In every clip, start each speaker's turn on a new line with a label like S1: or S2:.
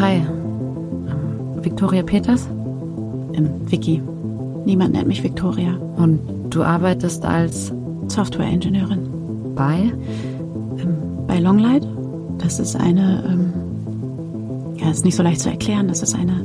S1: Hi. Ähm, Victoria Peters?
S2: Ähm, Vicky. Niemand nennt mich Victoria.
S1: Und du arbeitest als
S2: Software-Ingenieurin.
S1: bei?
S2: Ähm, bei Longlight. Das ist eine, ähm, ja, ist nicht so leicht zu erklären. Das ist eine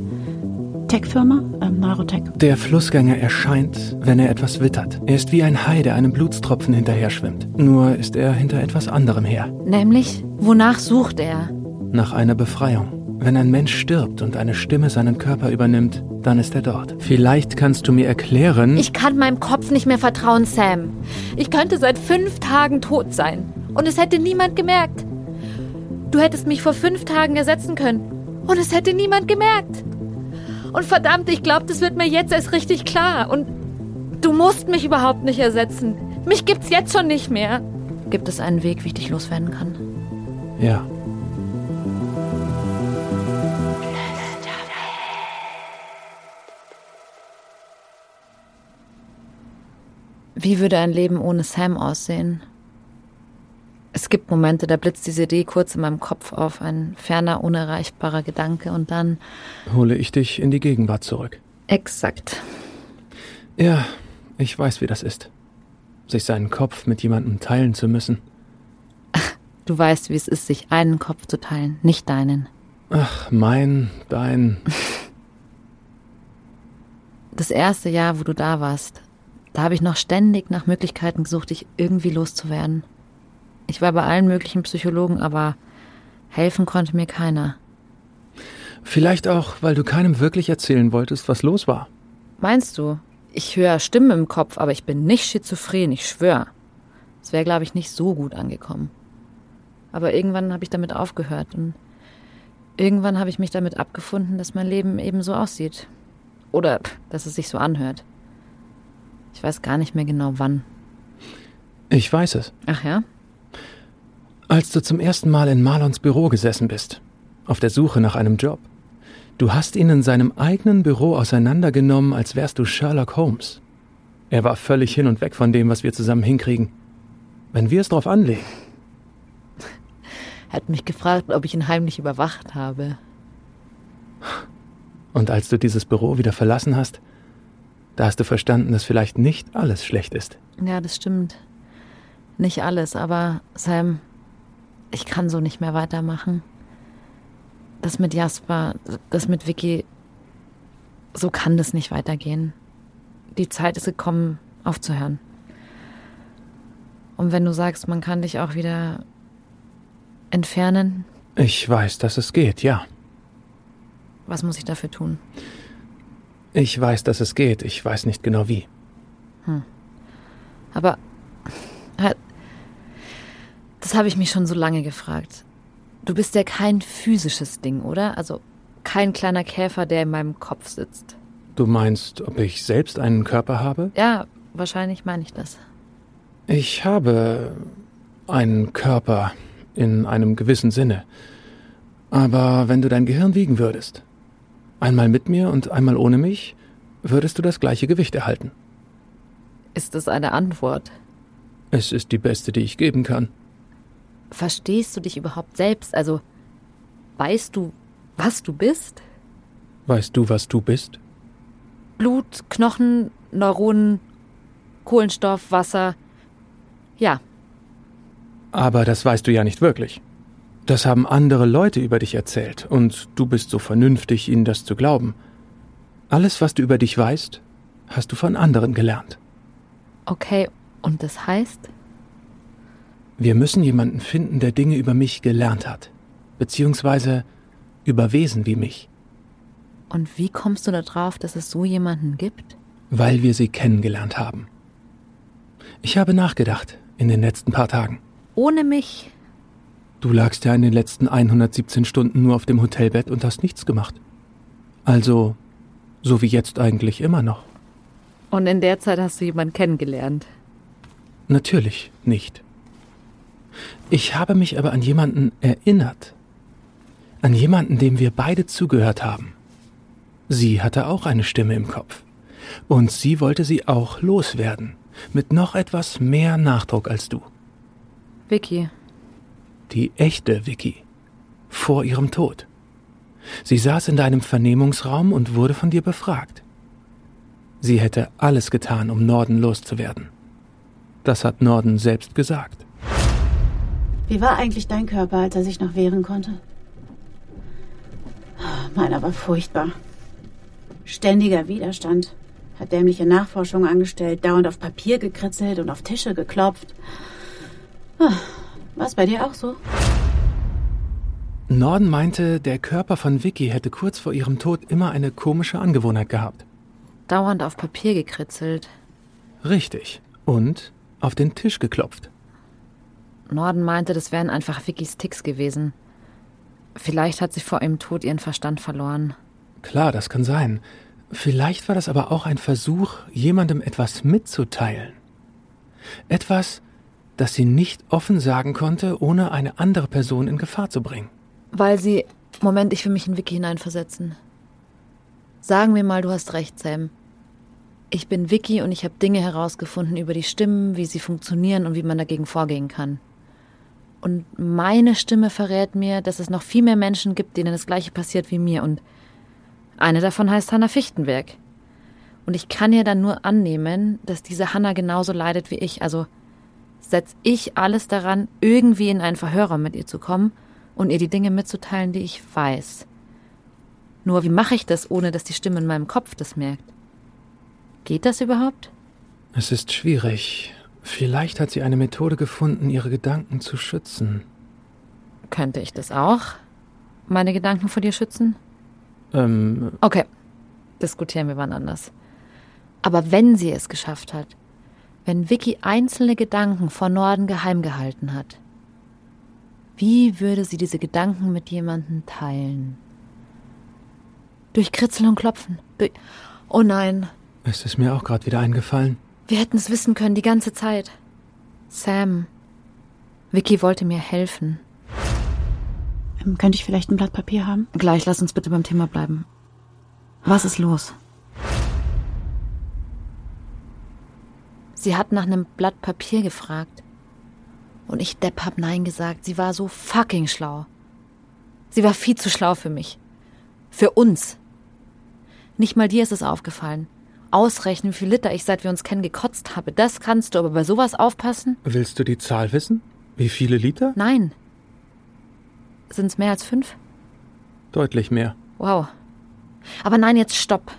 S2: Tech-Firma, ähm, Neurotech.
S3: Der Flussgänger erscheint, wenn er etwas wittert. Er ist wie ein Hai, der einem Blutstropfen hinterher schwimmt. Nur ist er hinter etwas anderem her.
S1: Nämlich, wonach sucht er?
S3: Nach einer Befreiung. Wenn ein Mensch stirbt und eine Stimme seinen Körper übernimmt, dann ist er dort. Vielleicht kannst du mir erklären.
S1: Ich kann meinem Kopf nicht mehr vertrauen, Sam. Ich könnte seit fünf Tagen tot sein. Und es hätte niemand gemerkt. Du hättest mich vor fünf Tagen ersetzen können. Und es hätte niemand gemerkt. Und verdammt, ich glaube, das wird mir jetzt erst richtig klar. Und du musst mich überhaupt nicht ersetzen. Mich gibt's jetzt schon nicht mehr. Gibt es einen Weg, wie ich dich loswerden kann?
S3: ja.
S1: Wie würde ein Leben ohne Sam aussehen? Es gibt Momente, da blitzt diese Idee kurz in meinem Kopf auf, ein ferner, unerreichbarer Gedanke und dann
S3: Hole ich dich in die Gegenwart zurück.
S1: exakt.
S3: Ja, ich weiß, wie das ist. Sich seinen Kopf mit jemandem teilen zu müssen.
S1: Du weißt, wie es ist, sich einen Kopf zu teilen, nicht deinen.
S3: Ach, mein, dein.
S1: Das erste Jahr, wo du da warst, da habe ich noch ständig nach Möglichkeiten gesucht, dich irgendwie loszuwerden. Ich war bei allen möglichen Psychologen, aber helfen konnte mir keiner.
S3: Vielleicht auch, weil du keinem wirklich erzählen wolltest, was los war.
S1: Meinst du? Ich höre Stimmen im Kopf, aber ich bin nicht schizophren, ich schwör. Es wäre, glaube ich, nicht so gut angekommen. Aber irgendwann habe ich damit aufgehört und irgendwann habe ich mich damit abgefunden, dass mein Leben eben so aussieht. Oder dass es sich so anhört. Ich weiß gar nicht mehr genau wann.
S3: Ich weiß es.
S1: Ach ja?
S3: Als du zum ersten Mal in Marlons Büro gesessen bist, auf der Suche nach einem Job. Du hast ihn in seinem eigenen Büro auseinandergenommen, als wärst du Sherlock Holmes. Er war völlig hin und weg von dem, was wir zusammen hinkriegen. Wenn wir es drauf anlegen.
S1: Er hat mich gefragt, ob ich ihn heimlich überwacht habe.
S3: Und als du dieses Büro wieder verlassen hast, da hast du verstanden, dass vielleicht nicht alles schlecht ist.
S1: Ja, das stimmt. Nicht alles, aber Sam, ich kann so nicht mehr weitermachen. Das mit Jasper, das mit Vicky, so kann das nicht weitergehen. Die Zeit ist gekommen, aufzuhören. Und wenn du sagst, man kann dich auch wieder entfernen,
S3: Ich weiß, dass es geht, ja.
S1: was muss ich dafür tun?
S3: Ich weiß, dass es geht. Ich weiß nicht genau wie.
S1: Aber äh, das habe ich mich schon so lange gefragt. Du bist ja kein physisches Ding, oder? Also kein kleiner Käfer, der in meinem Kopf sitzt.
S3: Du meinst, ob ich selbst einen Körper habe?
S1: Ja, wahrscheinlich meine ich das.
S3: Ich habe einen Körper in einem gewissen Sinne. Aber wenn du dein Gehirn wiegen würdest, einmal mit mir und einmal ohne mich, würdest du das gleiche Gewicht erhalten.
S1: Ist das eine Antwort?
S3: Es ist die beste, die ich geben kann.
S1: Verstehst du dich überhaupt selbst? Also weißt du, was du bist?
S3: Weißt du, was du bist?
S1: Blut, Knochen, Neuronen, Kohlenstoff, Wasser. Ja,
S3: Aber das weißt du ja nicht wirklich. Das haben andere Leute über dich erzählt, und du bist so vernünftig, ihnen das zu glauben. Alles, was du über dich weißt, hast du von anderen gelernt.
S1: okay. Und das heißt?
S3: Wir müssen jemanden finden, der Dinge über mich gelernt hat, beziehungsweise über Wesen wie mich,
S1: Und wie kommst du darauf, dass es so jemanden gibt?
S3: weil wir sie kennengelernt haben. Ich habe nachgedacht in den letzten paar Tagen.
S1: Ohne mich?
S3: Du lagst ja in den letzten 117 Stunden nur auf dem Hotelbett und hast nichts gemacht. Also, so wie jetzt eigentlich immer noch.
S1: Und in der Zeit hast du jemanden kennengelernt.
S3: Natürlich nicht. Ich habe mich aber an jemanden erinnert. An jemanden, dem wir beide zugehört haben. Sie hatte auch eine Stimme im Kopf. Und sie wollte sie auch loswerden. Mit noch etwas mehr Nachdruck als du.
S1: Vicky,
S3: Die echte Vicky. Vor ihrem Tod. Sie saß in deinem Vernehmungsraum und wurde von dir befragt. Sie hätte alles getan, um Norden loszuwerden. Das hat Norden selbst gesagt.
S2: Wie war eigentlich dein Körper, als er sich noch wehren konnte? Meiner war furchtbar. Ständiger Widerstand. Hat dämliche Nachforschungen angestellt, dauernd auf Papier gekritzelt und auf Tische geklopft. War es bei dir auch so?
S3: Norden meinte, der Körper von Vicky hätte kurz vor ihrem Tod immer eine komische Angewohnheit gehabt.
S1: Dauernd auf Papier gekritzelt.
S3: Richtig. Und auf den Tisch geklopft.
S1: Norden meinte, das wären einfach Vickys Ticks gewesen. Vielleicht hat sie vor ihrem Tod ihren Verstand verloren.
S3: Klar, das kann sein. Vielleicht war das aber auch ein Versuch, jemandem etwas mitzuteilen. Etwas, das sie nicht offen sagen konnte, ohne eine andere Person in Gefahr zu bringen.
S1: Weil sie. Moment, ich will mich in Vicky hineinversetzen. Sagen wir mal, du hast recht, Sam. Ich bin Vicky und ich habe Dinge herausgefunden über die Stimmen, wie sie funktionieren und wie man dagegen vorgehen kann. Und meine Stimme verrät mir, dass es noch viel mehr Menschen gibt, denen das gleiche passiert wie mir. Und eine davon heißt Hanna Fichtenberg. Und ich kann ja dann nur annehmen, dass diese Hanna genauso leidet wie ich. Also setze ich alles daran, irgendwie in einen Verhörer mit ihr zu kommen und ihr die Dinge mitzuteilen, die ich weiß. Nur wie mache ich das, ohne dass die Stimme in meinem Kopf das merkt? Geht das überhaupt?
S3: Es ist schwierig. Vielleicht hat sie eine Methode gefunden, ihre Gedanken zu schützen.
S1: Könnte ich das auch? Meine Gedanken vor dir schützen?
S3: Ähm.
S1: Okay. Diskutieren wir wann anders. Aber wenn sie es geschafft hat, wenn Vicky einzelne Gedanken vor Norden geheim gehalten hat, wie würde sie diese Gedanken mit jemandem teilen? Durch Kritzeln und Klopfen. Durch oh nein.
S3: Es ist mir auch gerade wieder eingefallen.
S1: Wir hätten es wissen können die ganze Zeit. Sam. Vicky wollte mir helfen.
S2: Ähm, könnte ich vielleicht ein Blatt Papier haben?
S1: Gleich, lass uns bitte beim Thema bleiben. Was ist los? Sie hat nach einem Blatt Papier gefragt. Und ich Depp hab Nein gesagt. Sie war so fucking schlau. Sie war viel zu schlau für mich. Für uns. Nicht mal dir ist es aufgefallen ausrechnen, wie viel Liter ich seit wir uns kennen gekotzt habe. Das kannst du, aber bei sowas aufpassen?
S3: Willst du die Zahl wissen? Wie viele Liter?
S1: Nein. Sind es mehr als fünf?
S3: Deutlich mehr.
S1: Wow. Aber nein, jetzt stopp.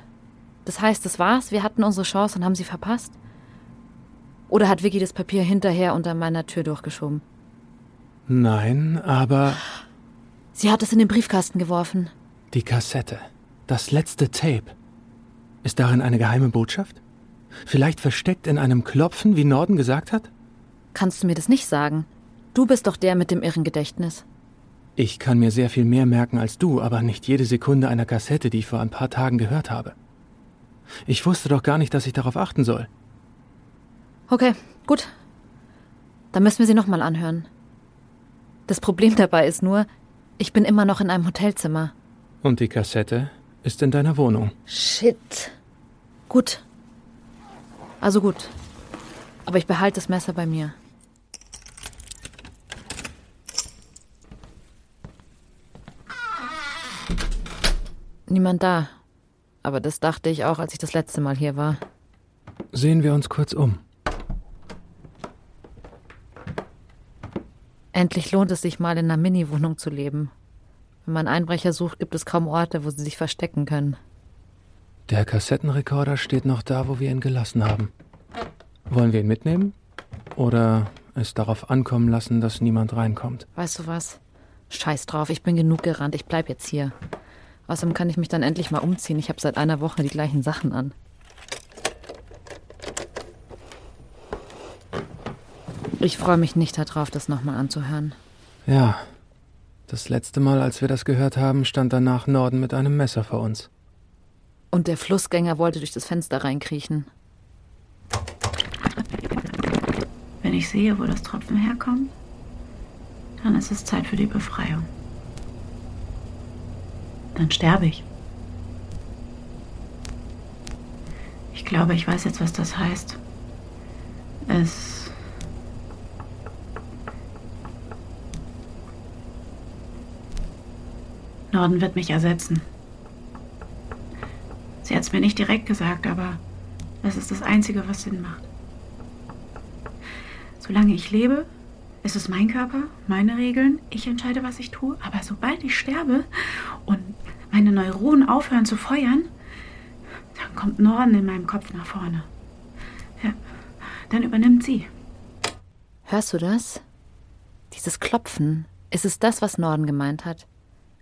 S1: Das heißt, das war's? Wir hatten unsere Chance und haben sie verpasst? Oder hat Vicky das Papier hinterher unter meiner Tür durchgeschoben?
S3: Nein, aber.
S1: Sie hat es in den Briefkasten geworfen.
S3: Die Kassette. Das letzte Tape. Ist darin eine geheime Botschaft? Vielleicht versteckt in einem Klopfen, wie Norden gesagt hat?
S1: Kannst du mir das nicht sagen? Du bist doch der mit dem irren Gedächtnis.
S3: Ich kann mir sehr viel mehr merken als du, aber nicht jede Sekunde einer Kassette, die ich vor ein paar Tagen gehört habe. Ich wusste doch gar nicht, dass ich darauf achten soll.
S1: Okay, gut. Dann müssen wir sie nochmal anhören. Das Problem dabei ist nur, ich bin immer noch in einem Hotelzimmer.
S3: Und die Kassette ist in deiner Wohnung.
S1: Shit. Gut. Also gut. Aber ich behalte das Messer bei mir. Niemand da. Aber das dachte ich auch, als ich das letzte Mal hier war.
S3: Sehen wir uns kurz um.
S1: Endlich lohnt es sich mal in einer Mini-Wohnung zu leben. Wenn man Einbrecher sucht, gibt es kaum Orte, wo sie sich verstecken können.
S3: Der Kassettenrekorder steht noch da, wo wir ihn gelassen haben. Wollen wir ihn mitnehmen? Oder es darauf ankommen lassen, dass niemand reinkommt?
S1: Weißt du was? Scheiß drauf, ich bin genug gerannt, ich bleib jetzt hier. Außerdem kann ich mich dann endlich mal umziehen. Ich habe seit einer Woche die gleichen Sachen an. Ich freue mich nicht darauf, das nochmal anzuhören.
S3: Ja, das letzte Mal, als wir das gehört haben, stand danach Norden mit einem Messer vor uns.
S1: Und der Flussgänger wollte durch das Fenster reinkriechen.
S2: Wenn ich sehe, wo das Tropfen herkommt, dann ist es Zeit für die Befreiung. Dann sterbe ich. Ich glaube, ich weiß jetzt, was das heißt. Es Norden wird mich ersetzen. Sie hat es mir nicht direkt gesagt, aber es ist das Einzige, was Sinn macht. Solange ich lebe, ist es mein Körper, meine Regeln. Ich entscheide, was ich tue. Aber sobald ich sterbe und meine Neuronen aufhören zu feuern, dann kommt Norden in meinem Kopf nach vorne. Ja, dann übernimmt sie.
S1: Hörst du das? Dieses Klopfen. Ist es das, was Norden gemeint hat?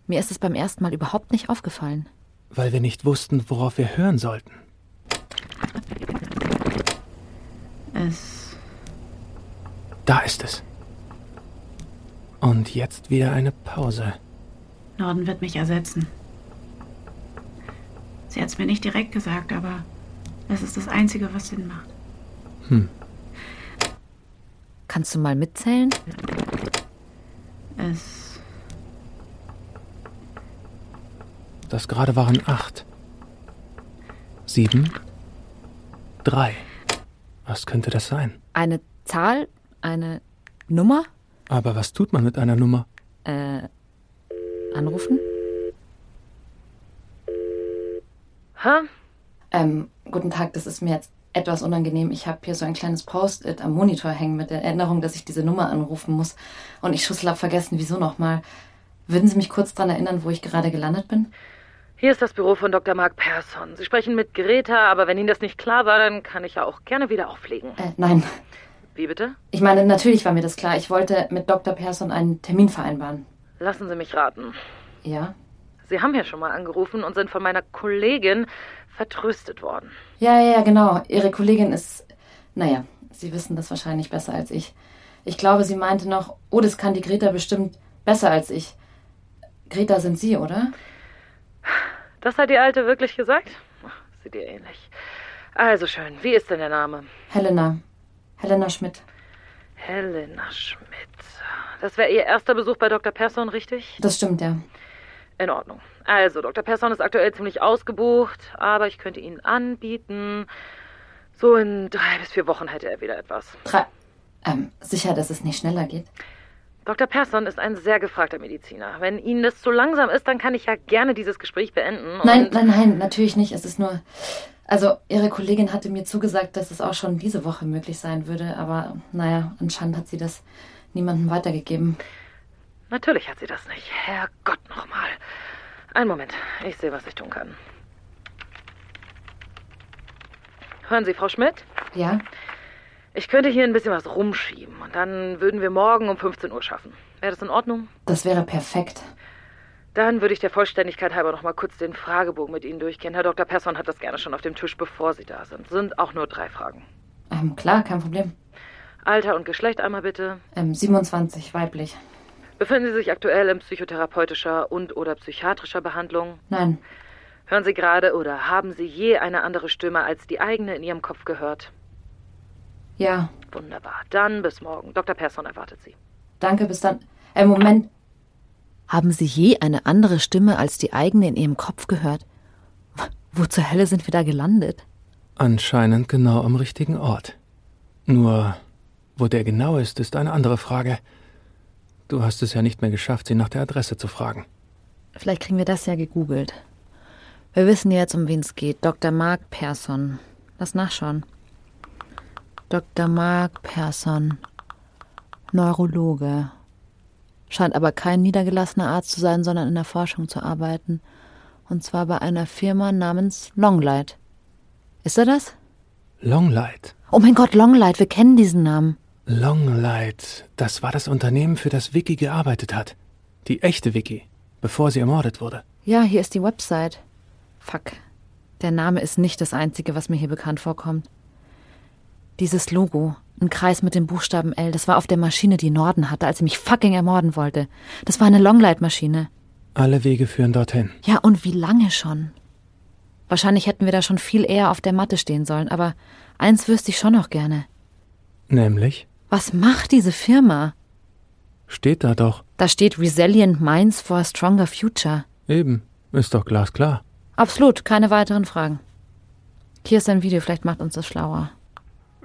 S1: Mir ist es beim ersten Mal überhaupt nicht aufgefallen.
S3: Weil wir nicht wussten, worauf wir hören sollten.
S2: Es.
S3: Da ist es. Und jetzt wieder eine Pause.
S2: Norden wird mich ersetzen. Sie hat es mir nicht direkt gesagt, aber es ist das Einzige, was Sinn macht.
S3: Hm.
S1: Kannst du mal mitzählen?
S2: Es.
S3: Das gerade waren acht. Sieben. Drei. Was könnte das sein?
S1: Eine Zahl? Eine Nummer?
S3: Aber was tut man mit einer Nummer?
S1: Äh, anrufen?
S4: Hä?
S5: Ähm, guten Tag, das ist mir jetzt etwas unangenehm. Ich habe hier so ein kleines Post-it am Monitor hängen mit der Erinnerung, dass ich diese Nummer anrufen muss. Und ich Schussel hab vergessen, wieso nochmal. Würden Sie mich kurz daran erinnern, wo ich gerade gelandet bin?
S4: Hier ist das Büro von Dr. Mark Persson. Sie sprechen mit Greta, aber wenn Ihnen das nicht klar war, dann kann ich ja auch gerne wieder auflegen.
S5: Äh, nein.
S4: Wie bitte?
S5: Ich meine, natürlich war mir das klar. Ich wollte mit Dr. Persson einen Termin vereinbaren.
S4: Lassen Sie mich raten.
S5: Ja?
S4: Sie haben ja schon mal angerufen und sind von meiner Kollegin vertröstet worden.
S5: Ja, ja, ja, genau. Ihre Kollegin ist. Naja, Sie wissen das wahrscheinlich besser als ich. Ich glaube, sie meinte noch, oh, das kann die Greta bestimmt besser als ich. Greta sind Sie, oder?
S4: Das hat die Alte wirklich gesagt? Sieht ihr ähnlich. Also schön, wie ist denn der Name?
S5: Helena. Helena Schmidt.
S4: Helena Schmidt. Das wäre Ihr erster Besuch bei Dr. Persson, richtig?
S5: Das stimmt, ja.
S4: In Ordnung. Also, Dr. Persson ist aktuell ziemlich ausgebucht, aber ich könnte Ihnen anbieten. So in drei bis vier Wochen hätte er wieder etwas.
S5: Drei. Ähm, sicher, dass es nicht schneller geht?
S4: Dr. Persson ist ein sehr gefragter Mediziner. Wenn Ihnen das zu langsam ist, dann kann ich ja gerne dieses Gespräch beenden.
S5: Nein, nein, nein, natürlich nicht. Es ist nur. Also, Ihre Kollegin hatte mir zugesagt, dass es auch schon diese Woche möglich sein würde, aber naja, anscheinend hat sie das niemandem weitergegeben.
S4: Natürlich hat sie das nicht. Herrgott nochmal. Einen Moment. Ich sehe, was ich tun kann. Hören Sie, Frau Schmidt?
S5: Ja?
S4: Ich könnte hier ein bisschen was rumschieben und dann würden wir morgen um 15 Uhr schaffen. Wäre das in Ordnung?
S5: Das wäre perfekt.
S4: Dann würde ich der Vollständigkeit halber noch mal kurz den Fragebogen mit Ihnen durchgehen. Herr Dr. Persson hat das gerne schon auf dem Tisch, bevor Sie da sind. Sind auch nur drei Fragen.
S5: Ähm, klar, kein Problem.
S4: Alter und Geschlecht einmal bitte.
S5: Ähm, 27, weiblich.
S4: Befinden Sie sich aktuell in psychotherapeutischer und oder psychiatrischer Behandlung?
S5: Nein.
S4: Hören Sie gerade oder haben Sie je eine andere Stimme als die eigene in Ihrem Kopf gehört?
S5: Ja.
S4: Wunderbar. Dann bis morgen. Dr. Persson erwartet Sie.
S5: Danke, bis dann. Äh, Moment.
S1: Haben Sie je eine andere Stimme als die eigene in Ihrem Kopf gehört? Wo zur Hölle sind wir da gelandet?
S3: Anscheinend genau am richtigen Ort. Nur, wo der genau ist, ist eine andere Frage. Du hast es ja nicht mehr geschafft, sie nach der Adresse zu fragen.
S1: Vielleicht kriegen wir das ja gegoogelt. Wir wissen jetzt, um wen es geht. Dr. Mark Persson. Lass nachschauen. Dr. Mark Persson. Neurologe. Scheint aber kein niedergelassener Arzt zu sein, sondern in der Forschung zu arbeiten. Und zwar bei einer Firma namens Longlight. Ist er das?
S3: Longlight.
S1: Oh mein Gott, Longlight, wir kennen diesen Namen.
S3: Longlight, das war das Unternehmen, für das Vicky gearbeitet hat. Die echte Vicky, bevor sie ermordet wurde.
S1: Ja, hier ist die Website. Fuck. Der Name ist nicht das einzige, was mir hier bekannt vorkommt. Dieses Logo, ein Kreis mit dem Buchstaben L, das war auf der Maschine, die Norden hatte, als sie mich fucking ermorden wollte. Das war eine Longlight-Maschine.
S3: Alle Wege führen dorthin.
S1: Ja, und wie lange schon? Wahrscheinlich hätten wir da schon viel eher auf der Matte stehen sollen, aber eins wüsste ich schon noch gerne.
S3: Nämlich?
S1: Was macht diese Firma?
S3: Steht da doch.
S1: Da steht Resilient Minds for a Stronger Future.
S3: Eben. Ist doch glasklar.
S1: Absolut, keine weiteren Fragen. Hier ist ein Video, vielleicht macht uns das schlauer.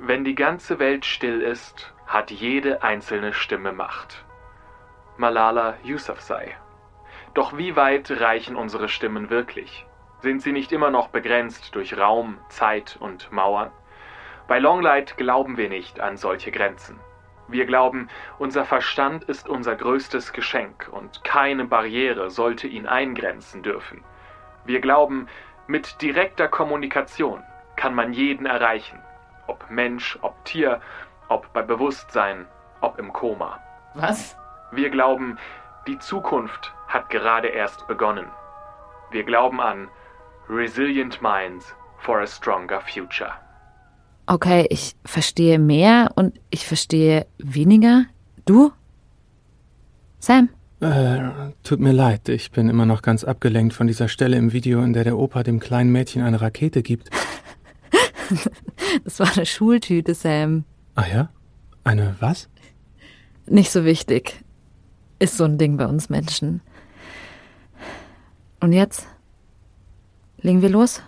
S6: Wenn die ganze Welt still ist, hat jede einzelne Stimme Macht. Malala Yousafzai. Doch wie weit reichen unsere Stimmen wirklich? Sind sie nicht immer noch begrenzt durch Raum, Zeit und Mauern? Bei Longlight glauben wir nicht an solche Grenzen. Wir glauben, unser Verstand ist unser größtes Geschenk und keine Barriere sollte ihn eingrenzen dürfen. Wir glauben, mit direkter Kommunikation kann man jeden erreichen, ob Mensch, ob Tier, ob bei Bewusstsein, ob im Koma.
S5: Was?
S6: Wir glauben, die Zukunft hat gerade erst begonnen. Wir glauben an Resilient Minds for a Stronger Future.
S1: Okay, ich verstehe mehr und ich verstehe weniger. Du? Sam?
S3: Äh, tut mir leid, ich bin immer noch ganz abgelenkt von dieser Stelle im Video, in der der Opa dem kleinen Mädchen eine Rakete gibt.
S1: das war eine Schultüte, Sam.
S3: Ah ja? Eine was?
S1: Nicht so wichtig. Ist so ein Ding bei uns Menschen. Und jetzt? Legen wir los?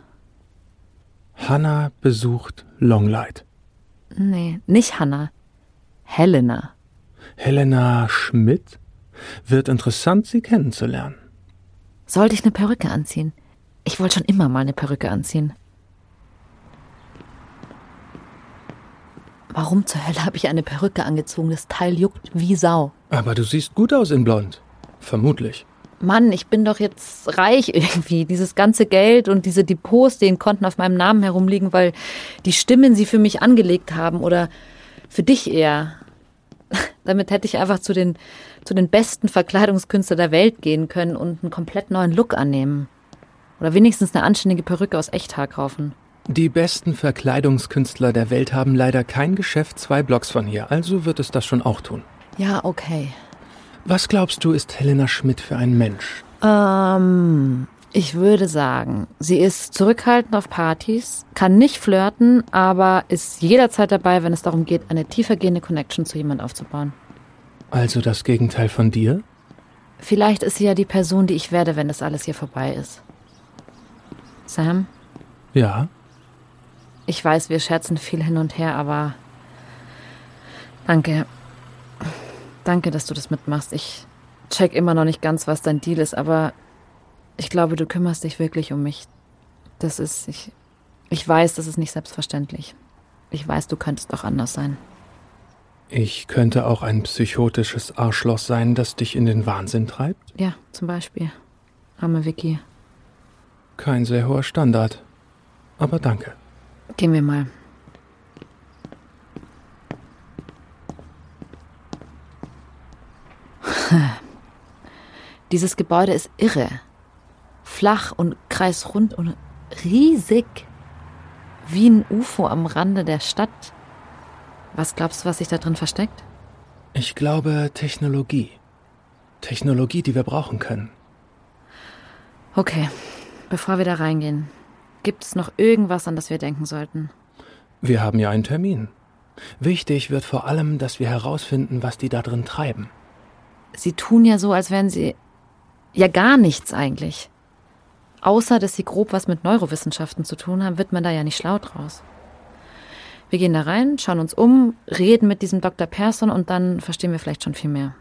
S3: Hannah besucht Longlight.
S1: Nee, nicht Hannah. Helena.
S3: Helena Schmidt? Wird interessant, sie kennenzulernen.
S1: Sollte ich eine Perücke anziehen? Ich wollte schon immer mal eine Perücke anziehen. Warum zur Hölle habe ich eine Perücke angezogen? Das Teil juckt wie Sau.
S3: Aber du siehst gut aus in Blond. Vermutlich.
S1: Mann, ich bin doch jetzt reich irgendwie. Dieses ganze Geld und diese Depots, denen konnten auf meinem Namen herumliegen, weil die Stimmen sie für mich angelegt haben oder für dich eher. Damit hätte ich einfach zu den, zu den besten Verkleidungskünstlern der Welt gehen können und einen komplett neuen Look annehmen. Oder wenigstens eine anständige Perücke aus Echthaar kaufen.
S3: Die besten Verkleidungskünstler der Welt haben leider kein Geschäft zwei Blocks von hier, also wird es das schon auch tun.
S1: Ja, okay.
S3: Was glaubst du, ist Helena Schmidt für ein Mensch?
S1: Ähm, ich würde sagen, sie ist zurückhaltend auf Partys, kann nicht flirten, aber ist jederzeit dabei, wenn es darum geht, eine tiefergehende Connection zu jemand aufzubauen.
S3: Also das Gegenteil von dir?
S1: Vielleicht ist sie ja die Person, die ich werde, wenn das alles hier vorbei ist. Sam?
S3: Ja.
S1: Ich weiß, wir scherzen viel hin und her, aber danke. Danke, dass du das mitmachst. Ich check immer noch nicht ganz, was dein Deal ist, aber ich glaube, du kümmerst dich wirklich um mich. Das ist, ich, ich weiß, das ist nicht selbstverständlich. Ich weiß, du könntest auch anders sein.
S3: Ich könnte auch ein psychotisches Arschloch sein, das dich in den Wahnsinn treibt?
S1: Ja, zum Beispiel. Arme Vicky.
S3: Kein sehr hoher Standard. Aber danke.
S1: Gehen wir mal. Dieses Gebäude ist irre. Flach und kreisrund und riesig. Wie ein UFO am Rande der Stadt. Was glaubst du, was sich da drin versteckt?
S3: Ich glaube Technologie. Technologie, die wir brauchen können.
S1: Okay, bevor wir da reingehen, gibt es noch irgendwas, an das wir denken sollten?
S3: Wir haben ja einen Termin. Wichtig wird vor allem, dass wir herausfinden, was die da drin treiben.
S1: Sie tun ja so, als wären sie ja gar nichts eigentlich. Außer, dass sie grob was mit Neurowissenschaften zu tun haben, wird man da ja nicht schlau draus. Wir gehen da rein, schauen uns um, reden mit diesem Dr. Persson und dann verstehen wir vielleicht schon viel mehr.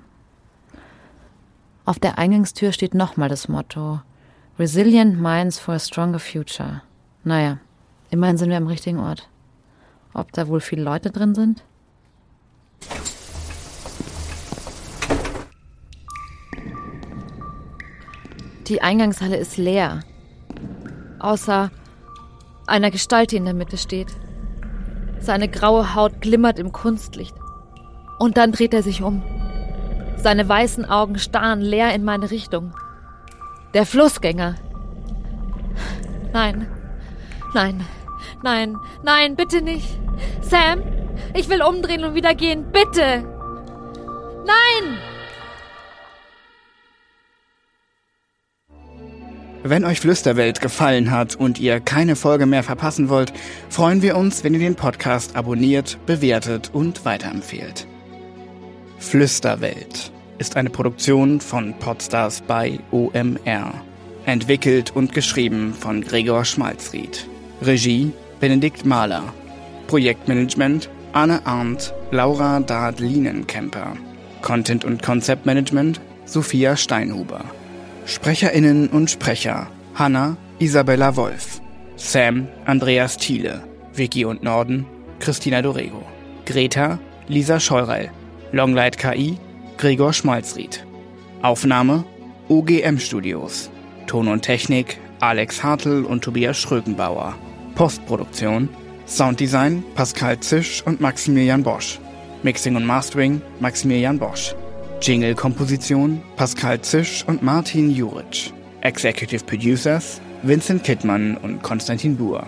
S1: Auf der Eingangstür steht nochmal das Motto Resilient Minds for a Stronger Future. Naja, immerhin sind wir am richtigen Ort. Ob da wohl viele Leute drin sind? Die Eingangshalle ist leer. Außer einer Gestalt, die in der Mitte steht. Seine graue Haut glimmert im Kunstlicht. Und dann dreht er sich um. Seine weißen Augen starren leer in meine Richtung. Der Flussgänger. Nein, nein, nein, nein, bitte nicht. Sam, ich will umdrehen und wieder gehen, bitte. Nein!
S7: Wenn euch Flüsterwelt gefallen hat und ihr keine Folge mehr verpassen wollt, freuen wir uns, wenn ihr den Podcast abonniert, bewertet und weiterempfehlt. Flüsterwelt ist eine Produktion von Podstars bei OMR. Entwickelt und geschrieben von Gregor Schmalzried. Regie Benedikt Mahler. Projektmanagement Anne Arndt, Laura Dard-Lienenkemper. Content und Konzeptmanagement Sophia Steinhuber. SprecherInnen und Sprecher Hanna Isabella Wolf, Sam Andreas Thiele, Vicky und Norden Christina Dorego, Greta Lisa Scheurel, Longlight KI Gregor Schmalzried. Aufnahme OGM Studios. Ton und Technik Alex Hartl und Tobias Schrögenbauer. Postproduktion Sounddesign Pascal Zisch und Maximilian Bosch. Mixing und Mastering Maximilian Bosch. Jingle-Komposition Pascal Zisch und Martin Juric. Executive Producers Vincent Kittmann und Konstantin Buhr.